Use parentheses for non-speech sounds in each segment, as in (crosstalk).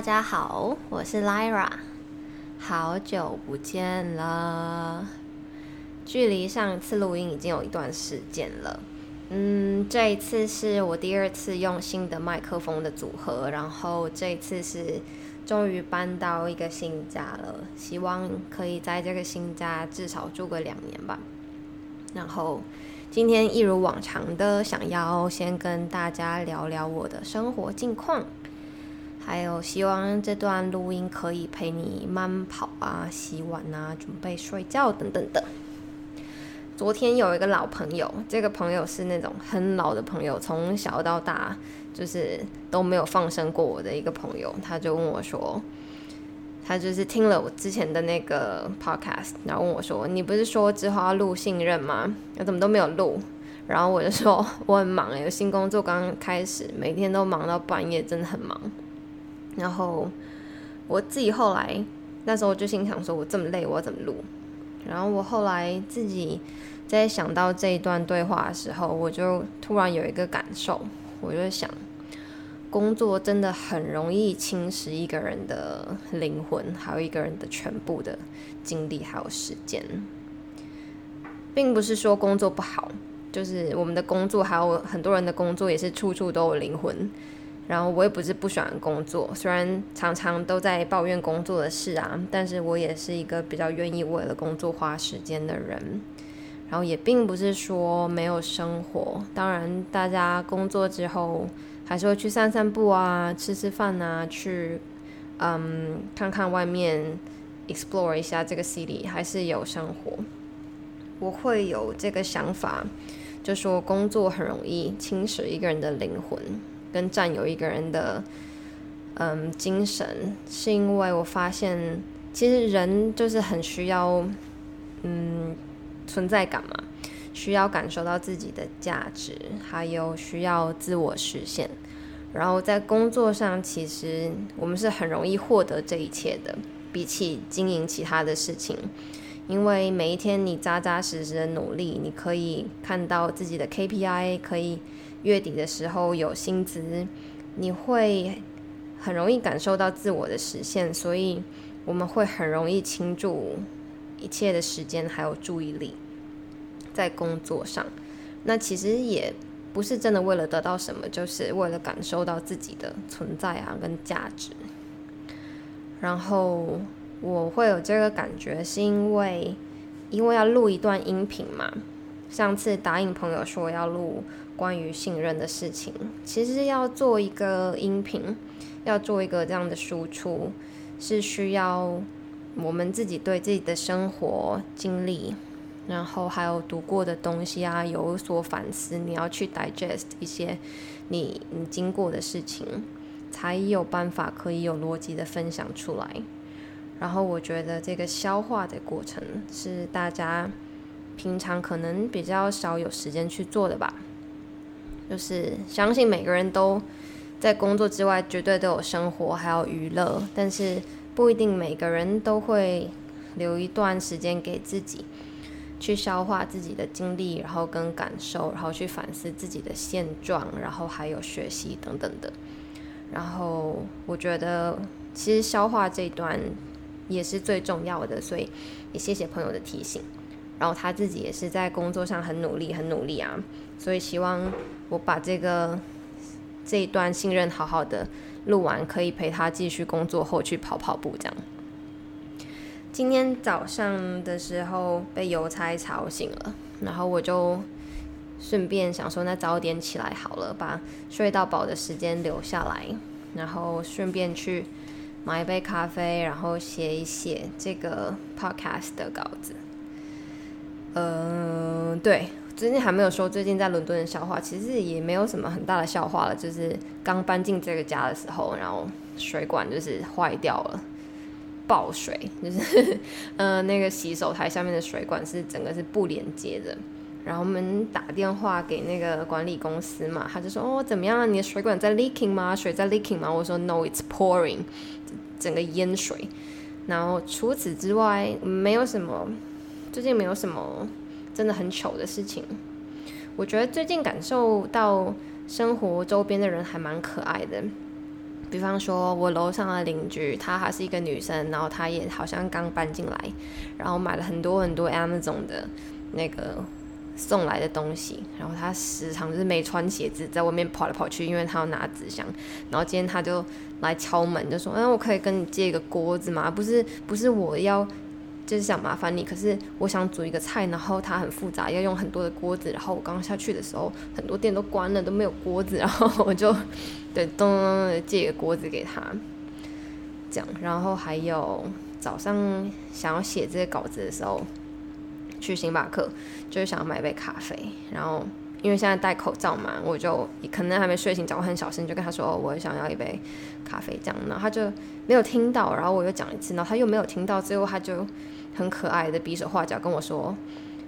大家好，我是 Lyra，好久不见了。距离上一次录音已经有一段时间了。嗯，这一次是我第二次用新的麦克风的组合，然后这一次是终于搬到一个新家了，希望可以在这个新家至少住个两年吧。然后今天一如往常的，想要先跟大家聊聊我的生活近况。还有，希望这段录音可以陪你慢跑啊、洗碗啊、准备睡觉等等的。昨天有一个老朋友，这个朋友是那种很老的朋友，从小到大就是都没有放生过我的一个朋友，他就问我说，他就是听了我之前的那个 podcast，然后问我说，你不是说之后要录信任吗？我怎么都没有录？然后我就说我很忙有新工作刚刚开始，每天都忙到半夜，真的很忙。然后我自己后来那时候就心想说，我这么累，我要怎么录？然后我后来自己在想到这一段对话的时候，我就突然有一个感受，我就想，工作真的很容易侵蚀一个人的灵魂，还有一个人的全部的精力还有时间，并不是说工作不好，就是我们的工作还有很多人的工作也是处处都有灵魂。然后我也不是不喜欢工作，虽然常常都在抱怨工作的事啊，但是我也是一个比较愿意为了工作花时间的人。然后也并不是说没有生活，当然大家工作之后还是会去散散步啊，吃吃饭啊，去嗯看看外面，explore 一下这个 city，还是有生活。我会有这个想法，就说工作很容易侵蚀一个人的灵魂。跟占有一个人的嗯精神，是因为我发现，其实人就是很需要嗯存在感嘛，需要感受到自己的价值，还有需要自我实现。然后在工作上，其实我们是很容易获得这一切的，比起经营其他的事情，因为每一天你扎扎实实的努力，你可以看到自己的 KPI 可以。月底的时候有薪资，你会很容易感受到自我的实现，所以我们会很容易倾注一切的时间还有注意力在工作上。那其实也不是真的为了得到什么，就是为了感受到自己的存在啊跟价值。然后我会有这个感觉，是因为因为要录一段音频嘛。上次答应朋友说要录关于信任的事情，其实要做一个音频，要做一个这样的输出，是需要我们自己对自己的生活经历，然后还有读过的东西啊有所反思，你要去 digest 一些你你经过的事情，才有办法可以有逻辑的分享出来。然后我觉得这个消化的过程是大家。平常可能比较少有时间去做的吧，就是相信每个人都在工作之外绝对都有生活还有娱乐，但是不一定每个人都会留一段时间给自己去消化自己的经历，然后跟感受，然后去反思自己的现状，然后还有学习等等的。然后我觉得其实消化这段也是最重要的，所以也谢谢朋友的提醒。然后他自己也是在工作上很努力，很努力啊，所以希望我把这个这一段信任好好的录完，可以陪他继续工作后去跑跑步这样。今天早上的时候被邮差吵醒了，然后我就顺便想说，那早点起来好了，把睡到饱的时间留下来，然后顺便去买一杯咖啡，然后写一写这个 podcast 的稿子。嗯，对，最近还没有说最近在伦敦的笑话，其实也没有什么很大的笑话了，就是刚搬进这个家的时候，然后水管就是坏掉了，爆水，就是 (laughs) 呃那个洗手台下面的水管是整个是不连接的，然后我们打电话给那个管理公司嘛，他就说哦怎么样，你的水管在 leaking 吗？水在 leaking 吗？我说 no，it's pouring，整个淹水，然后除此之外没有什么。最近没有什么真的很糗的事情，我觉得最近感受到生活周边的人还蛮可爱的，比方说，我楼上的邻居，她还是一个女生，然后她也好像刚搬进来，然后买了很多很多 Amazon 的那个送来的东西，然后她时常就是没穿鞋子在外面跑来跑去，因为她要拿纸箱。然后今天她就来敲门，就说：“嗯，我可以跟你借一个锅子吗？不是，不是我要。”就是想麻烦你，可是我想煮一个菜，然后它很复杂，要用很多的锅子。然后我刚下去的时候，很多店都关了，都没有锅子。然后我就 (laughs) 对咚咚咚借一个锅子给他，这样。然后还有早上想要写这些稿子的时候，去星巴克就是想要买杯咖啡。然后因为现在戴口罩嘛，我就可能还没睡醒，讲话很小声，就跟他说：“哦，我想要一杯咖啡。”这样，然后他就没有听到。然后我又讲一次，然后他又没有听到。最后他就。很可爱的比手画脚跟我说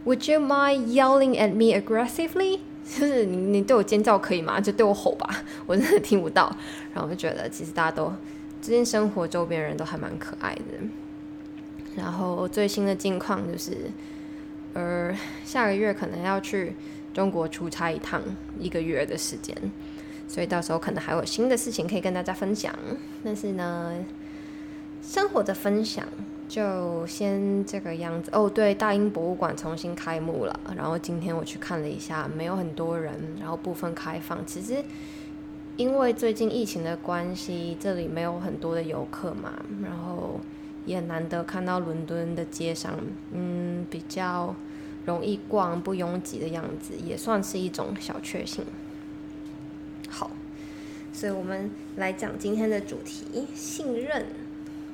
，Would you mind yelling at me aggressively？就是你你对我尖叫可以吗？就对我吼吧，我真的听不到。然后我就觉得其实大家都最近生活周边人都还蛮可爱的。然后最新的近况就是，呃，下个月可能要去中国出差一趟，一个月的时间，所以到时候可能还有新的事情可以跟大家分享。但是呢，生活的分享。就先这个样子哦。对，大英博物馆重新开幕了。然后今天我去看了一下，没有很多人，然后部分开放。其实因为最近疫情的关系，这里没有很多的游客嘛，然后也难得看到伦敦的街上，嗯，比较容易逛，不拥挤的样子，也算是一种小确幸。好，所以我们来讲今天的主题：信任。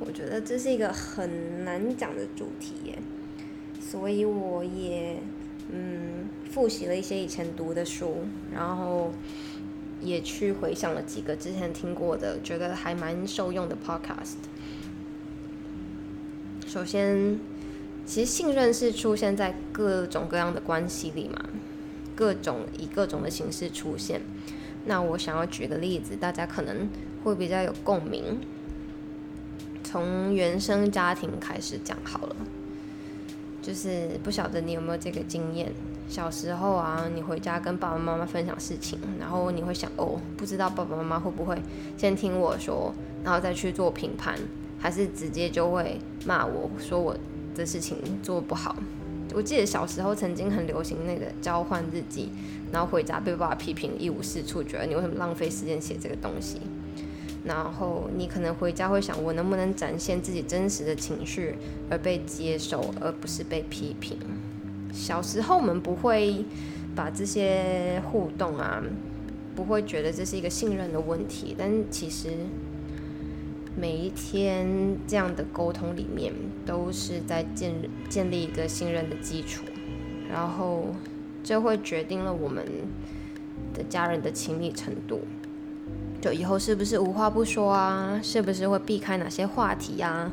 我觉得这是一个很难讲的主题耶，所以我也嗯复习了一些以前读的书，然后也去回想了几个之前听过的，觉得还蛮受用的 podcast。首先，其实信任是出现在各种各样的关系里嘛，各种以各种的形式出现。那我想要举个例子，大家可能会比较有共鸣。从原生家庭开始讲好了，就是不晓得你有没有这个经验。小时候啊，你回家跟爸爸妈妈分享事情，然后你会想，哦，不知道爸爸妈妈会不会先听我说，然后再去做评判，还是直接就会骂我说我的事情做不好。我记得小时候曾经很流行那个交换日记，然后回家被爸爸批评一无是处，觉得你为什么浪费时间写这个东西。然后你可能回家会想，我能不能展现自己真实的情绪而被接受，而不是被批评。小时候我们不会把这些互动啊，不会觉得这是一个信任的问题。但其实每一天这样的沟通里面，都是在建建立一个信任的基础，然后这会决定了我们的家人的亲密程度。就以后是不是无话不说啊？是不是会避开哪些话题啊？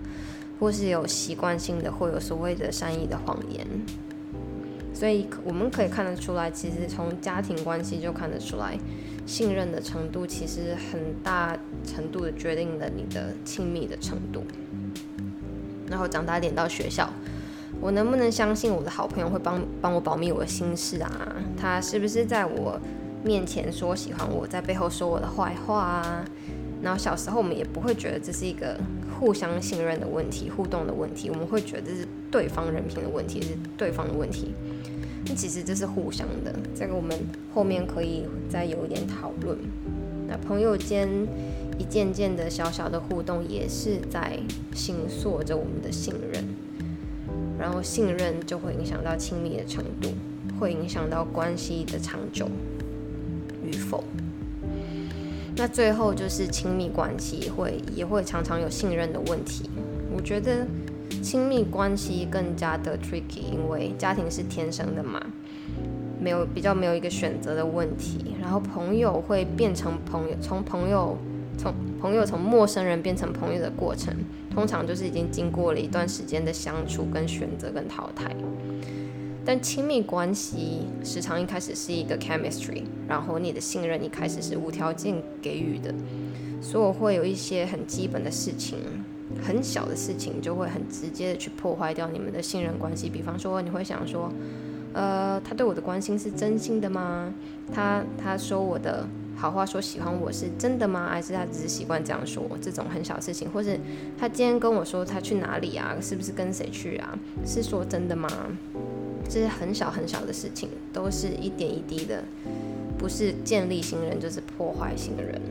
或是有习惯性的会有所谓的善意的谎言？所以我们可以看得出来，其实从家庭关系就看得出来，信任的程度其实很大程度的决定了你的亲密的程度。然后长大点到学校，我能不能相信我的好朋友会帮帮我保密我的心事啊？他是不是在我？面前说喜欢我，在背后说我的坏话啊。然后小时候我们也不会觉得这是一个互相信任的问题、互动的问题，我们会觉得这是对方人品的问题，是对方的问题。那其实这是互相的，这个我们后面可以再有一点讨论。那朋友间一件件的小小的互动，也是在形塑着我们的信任，然后信任就会影响到亲密的程度，会影响到关系的长久。与否，那最后就是亲密关系会也会常常有信任的问题。我觉得亲密关系更加的 tricky，因为家庭是天生的嘛，没有比较没有一个选择的问题。然后朋友会变成朋友，从朋友从朋友从陌生人变成朋友的过程，通常就是已经经过了一段时间的相处、跟选择、跟淘汰。但亲密关系时常一开始是一个 chemistry，然后你的信任一开始是无条件给予的，所以我会有一些很基本的事情，很小的事情就会很直接的去破坏掉你们的信任关系。比方说，你会想说，呃，他对我的关心是真心的吗？他他说我的好话说喜欢我是真的吗？还是他只是习惯这样说？这种很小事情，或是他今天跟我说他去哪里啊？是不是跟谁去啊？是说真的吗？这些很小很小的事情，都是一点一滴的，不是建立信任就是破坏信任。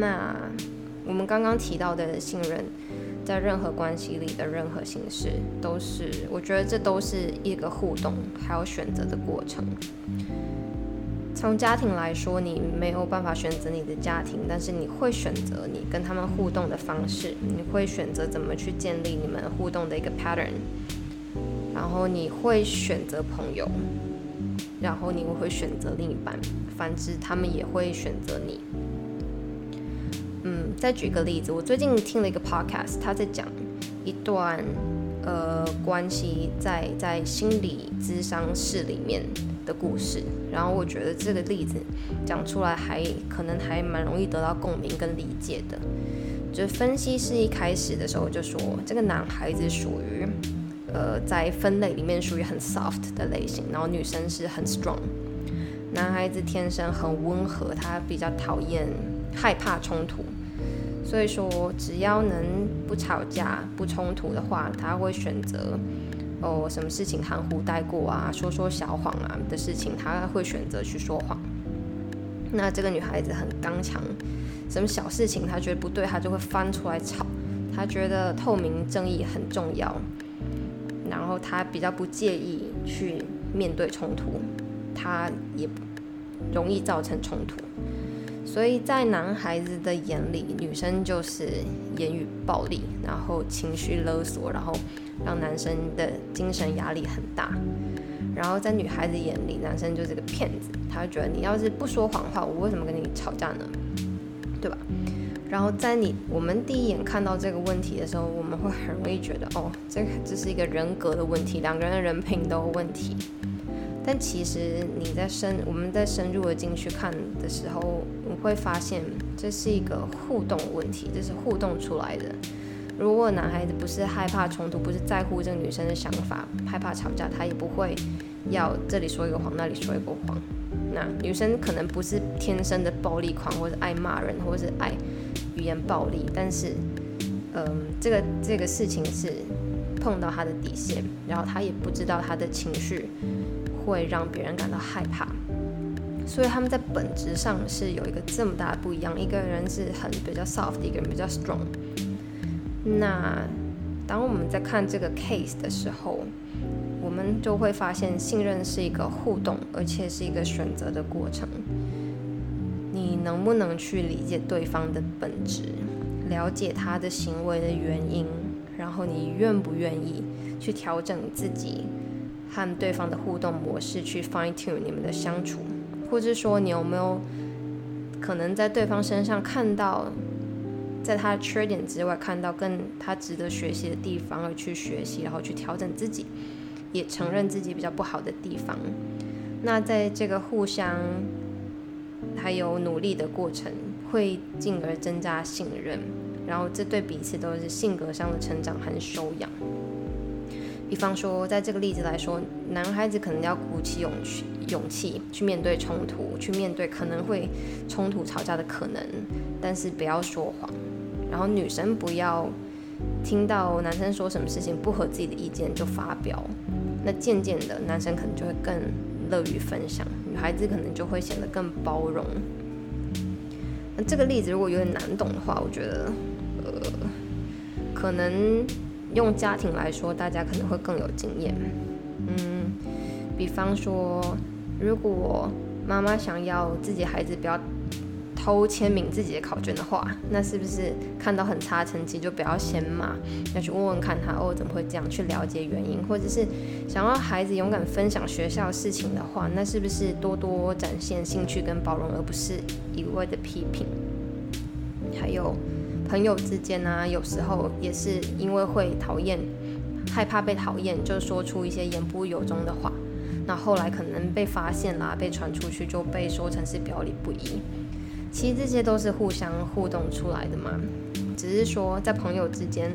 那我们刚刚提到的信任。在任何关系里的任何形式，都是我觉得这都是一个互动还有选择的过程。从家庭来说，你没有办法选择你的家庭，但是你会选择你跟他们互动的方式，你会选择怎么去建立你们互动的一个 pattern，然后你会选择朋友，然后你会选择另一半，反之他们也会选择你。嗯，再举个例子，我最近听了一个 podcast，他在讲一段呃关系在在心理咨商室里面的故事，然后我觉得这个例子讲出来还可能还蛮容易得到共鸣跟理解的。就分析师一开始的时候就说，这个男孩子属于呃在分类里面属于很 soft 的类型，然后女生是很 strong。男孩子天生很温和，他比较讨厌。害怕冲突，所以说只要能不吵架、不冲突的话，他会选择哦，什么事情含糊带过啊，说说小谎啊的事情，他会选择去说谎。那这个女孩子很刚强，什么小事情她觉得不对，她就会翻出来吵。她觉得透明正义很重要，然后她比较不介意去面对冲突，她也容易造成冲突。所以在男孩子的眼里，女生就是言语暴力，然后情绪勒索，然后让男生的精神压力很大。然后在女孩子眼里，男生就是个骗子，他会觉得你要是不说谎话，我为什么跟你吵架呢？对吧？然后在你我们第一眼看到这个问题的时候，我们会很容易觉得，哦，这个这是一个人格的问题，两个人的人品都有问题。但其实你在深，我们在深入的进去看的时候，会发现这是一个互动问题，这是互动出来的。如果男孩子不是害怕冲突，不是在乎这个女生的想法，害怕吵架，他也不会要这里说一个谎，那里说一个谎。那女生可能不是天生的暴力狂，或者爱骂人，或者是爱语言暴力，但是，嗯，这个这个事情是碰到他的底线，然后他也不知道他的情绪。会让别人感到害怕，所以他们在本质上是有一个这么大的不一样。一个人是很比较 soft，一个人比较 strong。那当我们在看这个 case 的时候，我们就会发现，信任是一个互动，而且是一个选择的过程。你能不能去理解对方的本质，了解他的行为的原因，然后你愿不愿意去调整自己？和对方的互动模式去 fine tune 你们的相处，或者说你有没有可能在对方身上看到，在他的缺点之外看到更他值得学习的地方而去学习，然后去调整自己，也承认自己比较不好的地方。那在这个互相还有努力的过程，会进而增加信任，然后这对彼此都是性格上的成长和修养。比方说，在这个例子来说，男孩子可能要鼓起勇气，勇气去面对冲突，去面对可能会冲突吵架的可能，但是不要说谎。然后女生不要听到男生说什么事情不合自己的意见就发表。那渐渐的，男生可能就会更乐于分享，女孩子可能就会显得更包容。那这个例子如果有点难懂的话，我觉得，呃，可能。用家庭来说，大家可能会更有经验。嗯，比方说，如果妈妈想要自己孩子不要偷签名自己的考卷的话，那是不是看到很差成绩就不要先骂，要去问问看他哦怎么会这样，去了解原因，或者是想要孩子勇敢分享学校事情的话，那是不是多多展现兴趣跟包容，而不是一味的批评？还有。朋友之间呢，有时候也是因为会讨厌、害怕被讨厌，就说出一些言不由衷的话。那后来可能被发现啦，被传出去就被说成是表里不一。其实这些都是互相互动出来的嘛，只是说在朋友之间，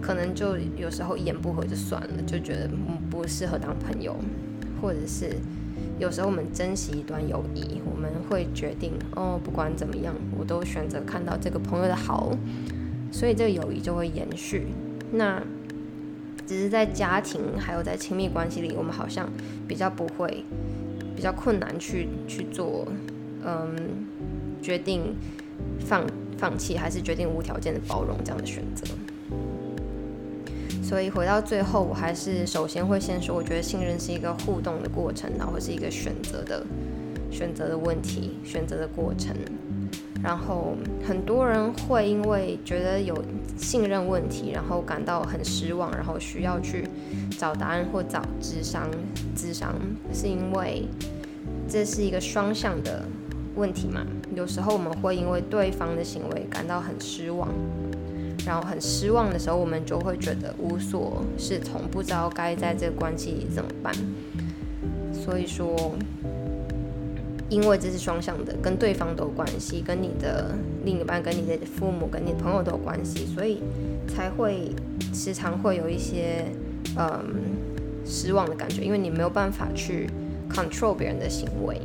可能就有时候一言不合就算了，就觉得不适合当朋友，或者是有时候我们珍惜一段友谊，我们会决定哦，不管怎么样，我都选择看到这个朋友的好，所以这个友谊就会延续。那只是在家庭还有在亲密关系里，我们好像比较不会，比较困难去去做，嗯，决定放放弃还是决定无条件的包容这样的选择。所以回到最后，我还是首先会先说，我觉得信任是一个互动的过程，然后是一个选择的选择的问题，选择的过程。然后很多人会因为觉得有信任问题，然后感到很失望，然后需要去找答案或找智商智商，是因为这是一个双向的问题嘛？有时候我们会因为对方的行为感到很失望。然后很失望的时候，我们就会觉得无所适从，不知道该在这个关系里怎么办。所以说，因为这是双向的，跟对方都有关系，跟你的另一半、跟你的父母、跟你的朋友都有关系，所以才会时常会有一些嗯失望的感觉，因为你没有办法去 control 别人的行为。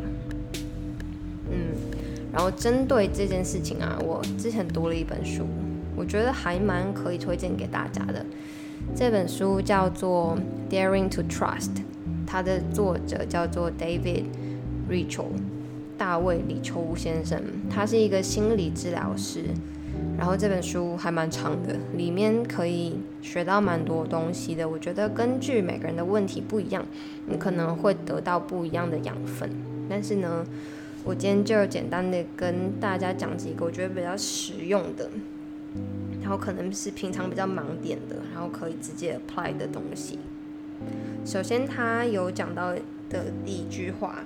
嗯，然后针对这件事情啊，我之前读了一本书。我觉得还蛮可以推荐给大家的。这本书叫做《Daring to Trust》，它的作者叫做 David Rachel，大卫李秋先生。他是一个心理治疗师。然后这本书还蛮长的，里面可以学到蛮多东西的。我觉得根据每个人的问题不一样，你可能会得到不一样的养分。但是呢，我今天就简单的跟大家讲几个我觉得比较实用的。然后可能是平常比较盲点的，然后可以直接 apply 的东西。首先，他有讲到的第一句话，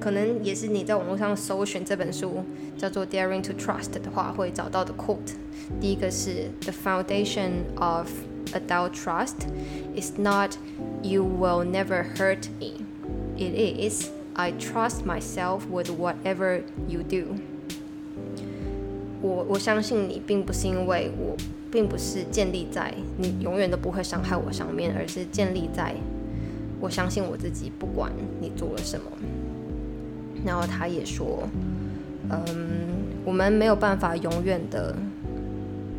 可能也是你在网络上搜寻这本书叫做《Daring to Trust》的话会找到的 quote。第一个是 “The foundation of adult trust is not you will never hurt me. It is I trust myself with whatever you do.” 我我相信你，并不是因为我，并不是建立在你永远都不会伤害我上面，而是建立在我相信我自己，不管你做了什么。然后他也说，嗯，我们没有办法永远的，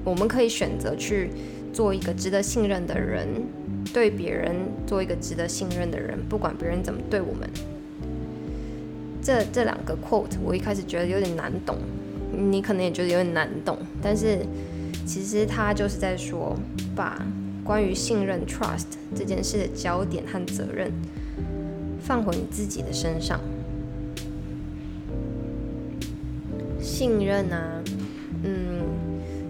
我们可以选择去做一个值得信任的人，对别人做一个值得信任的人，不管别人怎么对我们。这这两个 quote 我一开始觉得有点难懂。你可能也觉得有点难懂，但是其实他就是在说，把关于信任 （trust） 这件事的焦点和责任放回你自己的身上。信任啊，嗯，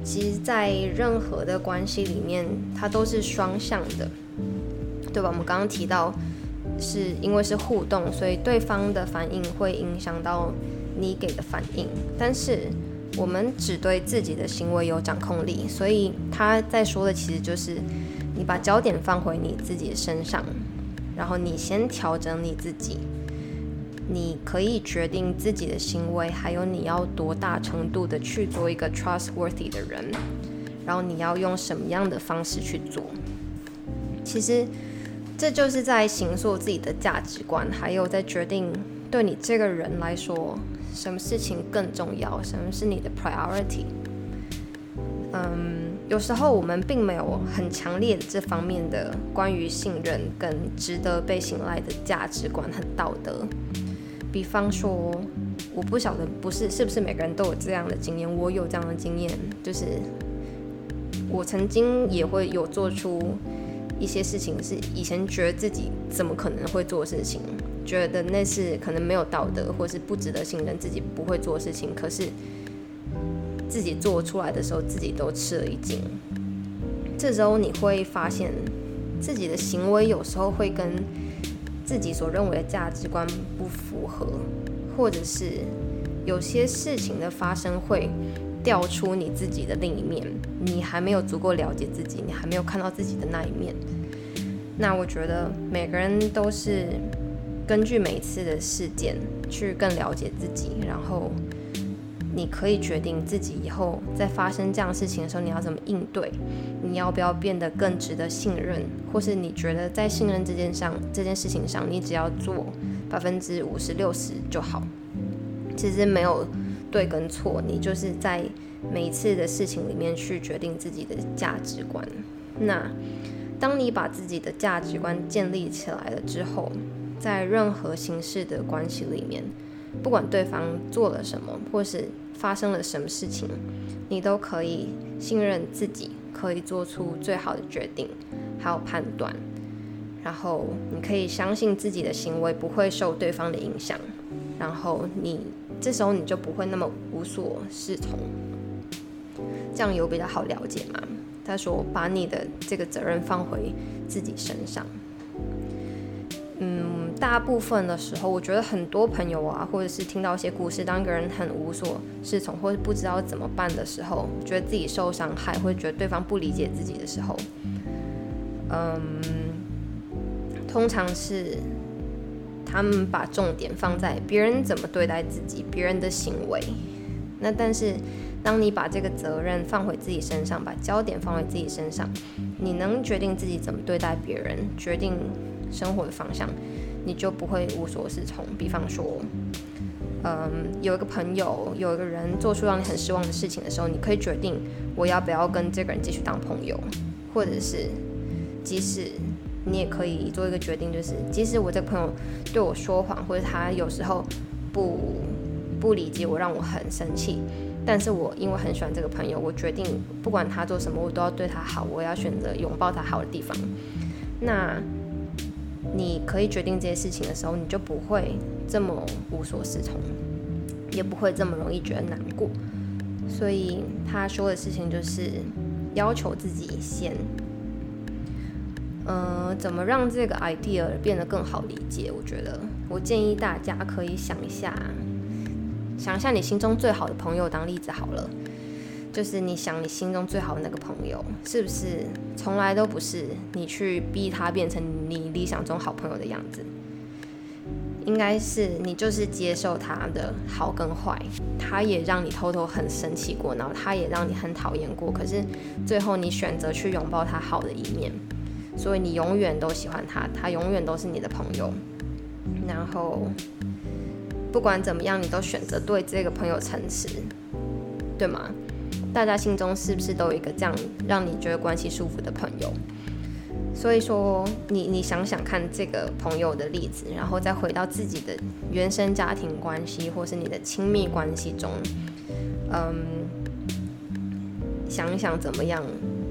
其实，在任何的关系里面，它都是双向的，对吧？我们刚刚提到，是因为是互动，所以对方的反应会影响到。你给的反应，但是我们只对自己的行为有掌控力，所以他在说的其实就是你把焦点放回你自己身上，然后你先调整你自己，你可以决定自己的行为，还有你要多大程度的去做一个 trustworthy 的人，然后你要用什么样的方式去做，其实这就是在形塑自己的价值观，还有在决定对你这个人来说。什么事情更重要？什么是你的 priority？嗯，有时候我们并没有很强烈的这方面的关于信任跟值得被信赖的价值观和道德。比方说，我不晓得不是是不是每个人都有这样的经验，我有这样的经验，就是我曾经也会有做出一些事情，是以前觉得自己怎么可能会做事情。觉得那是可能没有道德，或是不值得信任，自己不会做事情。可是自己做出来的时候，自己都吃了一惊。这时候你会发现，自己的行为有时候会跟自己所认为的价值观不符合，或者是有些事情的发生会调出你自己的另一面。你还没有足够了解自己，你还没有看到自己的那一面。那我觉得每个人都是。根据每次的事件去更了解自己，然后你可以决定自己以后在发生这样事情的时候你要怎么应对，你要不要变得更值得信任，或是你觉得在信任这件上这件事情上，你只要做百分之五十六十就好。其实没有对跟错，你就是在每一次的事情里面去决定自己的价值观。那当你把自己的价值观建立起来了之后，在任何形式的关系里面，不管对方做了什么，或是发生了什么事情，你都可以信任自己，可以做出最好的决定，还有判断。然后你可以相信自己的行为不会受对方的影响，然后你这时候你就不会那么无所适从。这样有比较好了解吗？他说：“把你的这个责任放回自己身上。”大部分的时候，我觉得很多朋友啊，或者是听到一些故事，当一个人很无所适从，或者不知道怎么办的时候，觉得自己受伤害，或者觉得对方不理解自己的时候，嗯，通常是他们把重点放在别人怎么对待自己，别人的行为。那但是。当你把这个责任放回自己身上，把焦点放回自己身上，你能决定自己怎么对待别人，决定生活的方向，你就不会无所适从。比方说，嗯，有一个朋友，有一个人做出让你很失望的事情的时候，你可以决定我要不要跟这个人继续当朋友，或者是，即使你也可以做一个决定，就是即使我这个朋友对我说谎，或者他有时候不不理解我，让我很生气。但是我因为很喜欢这个朋友，我决定不管他做什么，我都要对他好。我要选择拥抱他好的地方。那你可以决定这些事情的时候，你就不会这么无所适从，也不会这么容易觉得难过。所以他说的事情就是要求自己先，呃，怎么让这个 idea 变得更好理解？我觉得我建议大家可以想一下。想一下你心中最好的朋友当例子好了，就是你想你心中最好的那个朋友，是不是从来都不是你去逼他变成你理想中好朋友的样子？应该是你就是接受他的好跟坏，他也让你偷偷很生气过，然后他也让你很讨厌过，可是最后你选择去拥抱他好的一面，所以你永远都喜欢他，他永远都是你的朋友，然后。不管怎么样，你都选择对这个朋友诚实，对吗？大家心中是不是都有一个这样让你觉得关系舒服的朋友？所以说，你你想想看这个朋友的例子，然后再回到自己的原生家庭关系，或是你的亲密关系中，嗯，想一想怎么样，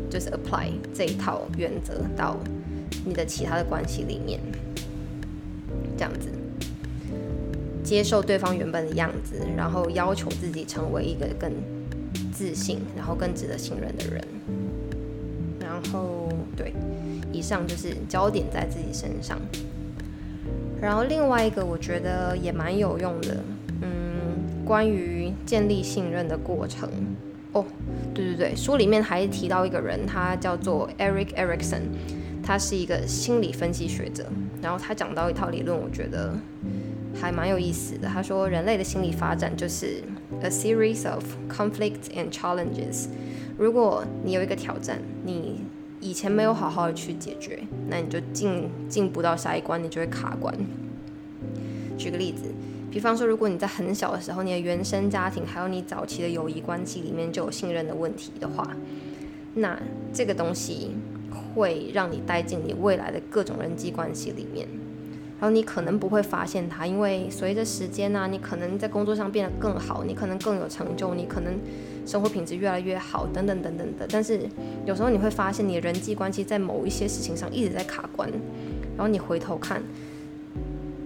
就是 apply 这一套原则到你的其他的关系里面，这样子。接受对方原本的样子，然后要求自己成为一个更自信，然后更值得信任的人。然后，对，以上就是焦点在自己身上。然后另外一个我觉得也蛮有用的，嗯，关于建立信任的过程。哦，对对对，书里面还提到一个人，他叫做 Eric Erikson，他是一个心理分析学者。然后他讲到一套理论，我觉得。还蛮有意思的。他说，人类的心理发展就是 a series of conflicts and challenges。如果你有一个挑战，你以前没有好好的去解决，那你就进进不到下一关，你就会卡关。举个例子，比方说，如果你在很小的时候，你的原生家庭还有你早期的友谊关系里面就有信任的问题的话，那这个东西会让你带进你未来的各种人际关系里面。然后你可能不会发现它，因为随着时间呢，你可能在工作上变得更好，你可能更有成就，你可能生活品质越来越好，等等等等的。但是有时候你会发现，你人际关系在某一些事情上一直在卡关。然后你回头看，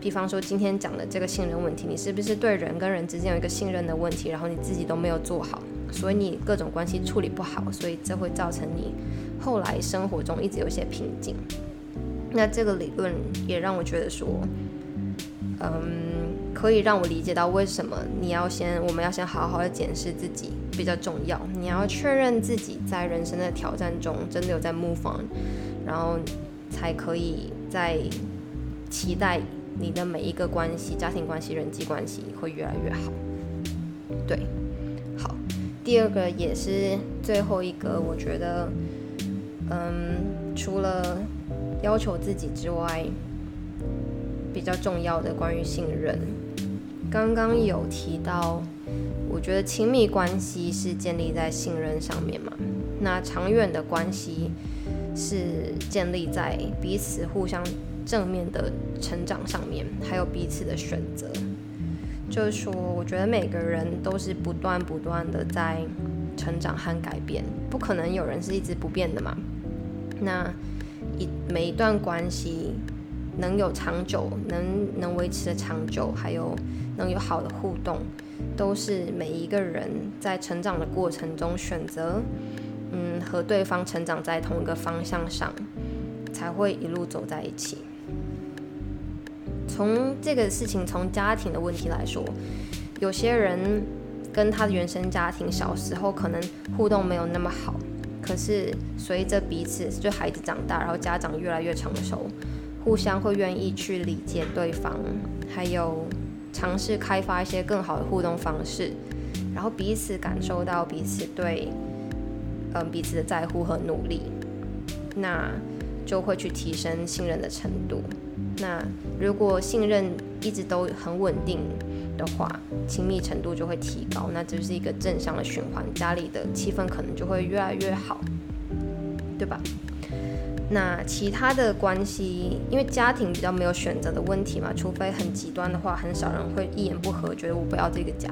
比方说今天讲的这个信任问题，你是不是对人跟人之间有一个信任的问题？然后你自己都没有做好，所以你各种关系处理不好，所以这会造成你后来生活中一直有一些瓶颈。那这个理论也让我觉得说，嗯，可以让我理解到为什么你要先，我们要先好好的检视自己比较重要。你要确认自己在人生的挑战中真的有在 move on，然后才可以在期待你的每一个关系、家庭关系、人际关系会越来越好。对，好，第二个也是最后一个，我觉得，嗯，除了要求自己之外，比较重要的关于信任。刚刚有提到，我觉得亲密关系是建立在信任上面嘛。那长远的关系是建立在彼此互相正面的成长上面，还有彼此的选择。就是说，我觉得每个人都是不断不断的在成长和改变，不可能有人是一直不变的嘛。那一每一段关系能有长久，能能维持的长久，还有能有好的互动，都是每一个人在成长的过程中选择，嗯，和对方成长在同一个方向上，才会一路走在一起。从这个事情，从家庭的问题来说，有些人跟他的原生家庭小时候可能互动没有那么好，可是随着彼此就孩子长大，然后家长越来越成熟，互相会愿意去理解对方，还有尝试开发一些更好的互动方式，然后彼此感受到彼此对嗯彼此的在乎和努力，那就会去提升信任的程度。那如果信任一直都很稳定的话，亲密程度就会提高，那就是一个正向的循环，家里的气氛可能就会越来越好，对吧？那其他的关系，因为家庭比较没有选择的问题嘛，除非很极端的话，很少人会一言不合觉得我不要这个家。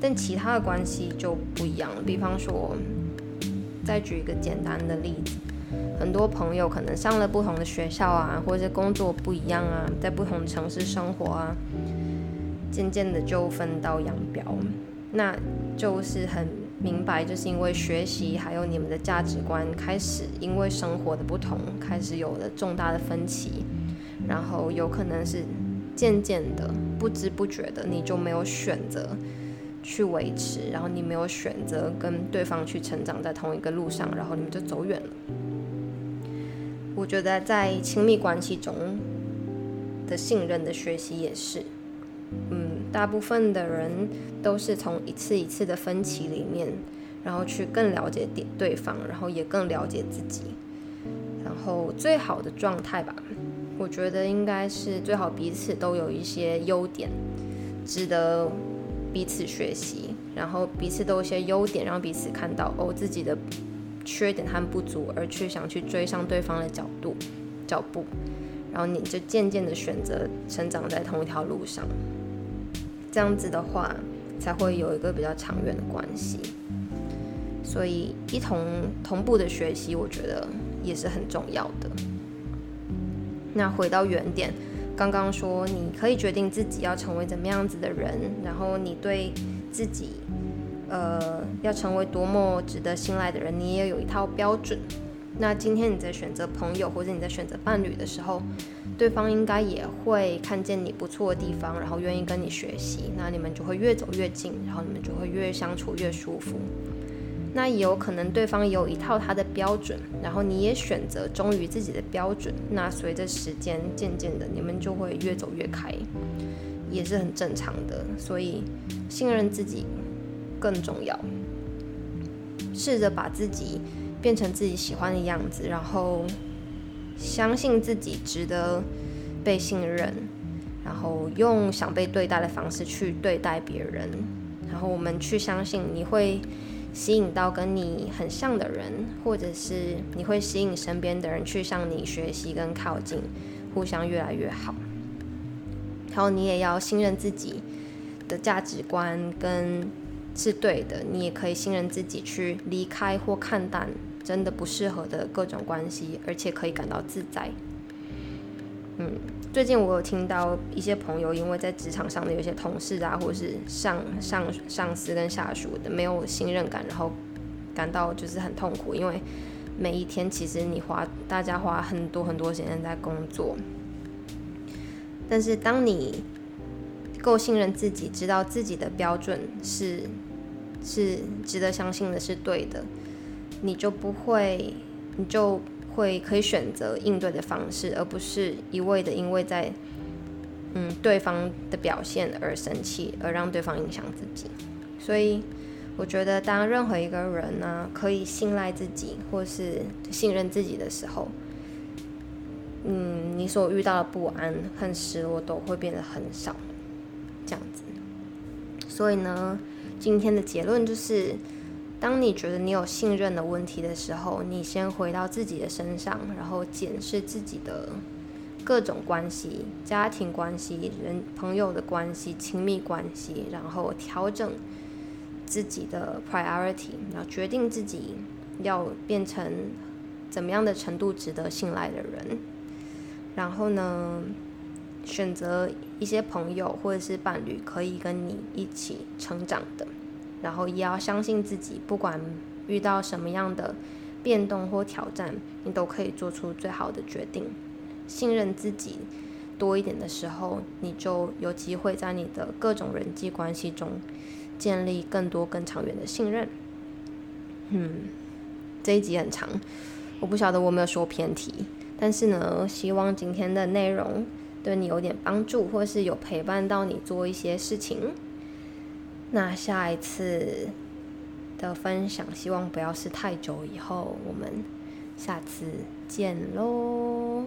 但其他的关系就不一样了，比方说，再举一个简单的例子。很多朋友可能上了不同的学校啊，或者是工作不一样啊，在不同城市生活啊，渐渐的就分道扬镳。那就是很明白，就是因为学习还有你们的价值观开始因为生活的不同，开始有了重大的分歧，然后有可能是渐渐的不知不觉的，你就没有选择去维持，然后你没有选择跟对方去成长在同一个路上，然后你们就走远了。我觉得在亲密关系中的信任的学习也是，嗯，大部分的人都是从一次一次的分歧里面，然后去更了解点对方，然后也更了解自己，然后最好的状态吧，我觉得应该是最好彼此都有一些优点，值得彼此学习，然后彼此都有一些优点，让彼此看到哦自己的。缺点和不足，而去想去追上对方的角度、脚步，然后你就渐渐的选择成长在同一条路上，这样子的话才会有一个比较长远的关系。所以一同同步的学习，我觉得也是很重要的。那回到原点，刚刚说你可以决定自己要成为怎么样子的人，然后你对自己。呃，要成为多么值得信赖的人，你也有一套标准。那今天你在选择朋友或者你在选择伴侣的时候，对方应该也会看见你不错的地方，然后愿意跟你学习。那你们就会越走越近，然后你们就会越相处越舒服。那也有可能对方有一套他的标准，然后你也选择忠于自己的标准。那随着时间渐渐的，你们就会越走越开，也是很正常的。所以信任自己。更重要，试着把自己变成自己喜欢的样子，然后相信自己值得被信任，然后用想被对待的方式去对待别人，然后我们去相信你会吸引到跟你很像的人，或者是你会吸引身边的人去向你学习跟靠近，互相越来越好。然后你也要信任自己的价值观跟。是对的，你也可以信任自己去离开或看淡真的不适合的各种关系，而且可以感到自在。嗯，最近我有听到一些朋友因为在职场上的有些同事啊，或是上上上司跟下属的没有信任感，然后感到就是很痛苦，因为每一天其实你花大家花很多很多时间在工作，但是当你够信任自己，知道自己的标准是。是值得相信的，是对的，你就不会，你就会可以选择应对的方式，而不是一味的因为在嗯对方的表现而生气，而让对方影响自己。所以我觉得，当任何一个人呢可以信赖自己或是信任自己的时候，嗯，你所遇到的不安和失落都会变得很少，这样子。所以呢，今天的结论就是，当你觉得你有信任的问题的时候，你先回到自己的身上，然后检视自己的各种关系、家庭关系、人朋友的关系、亲密关系，然后调整自己的 priority，然后决定自己要变成怎么样的程度值得信赖的人。然后呢，选择一些朋友或者是伴侣可以跟你一起成长的，然后也要相信自己，不管遇到什么样的变动或挑战，你都可以做出最好的决定。信任自己多一点的时候，你就有机会在你的各种人际关系中建立更多更长远的信任。嗯，这一集很长，我不晓得我没有说偏题。但是呢，希望今天的内容对你有点帮助，或是有陪伴到你做一些事情。那下一次的分享，希望不要是太久以后，我们下次见喽。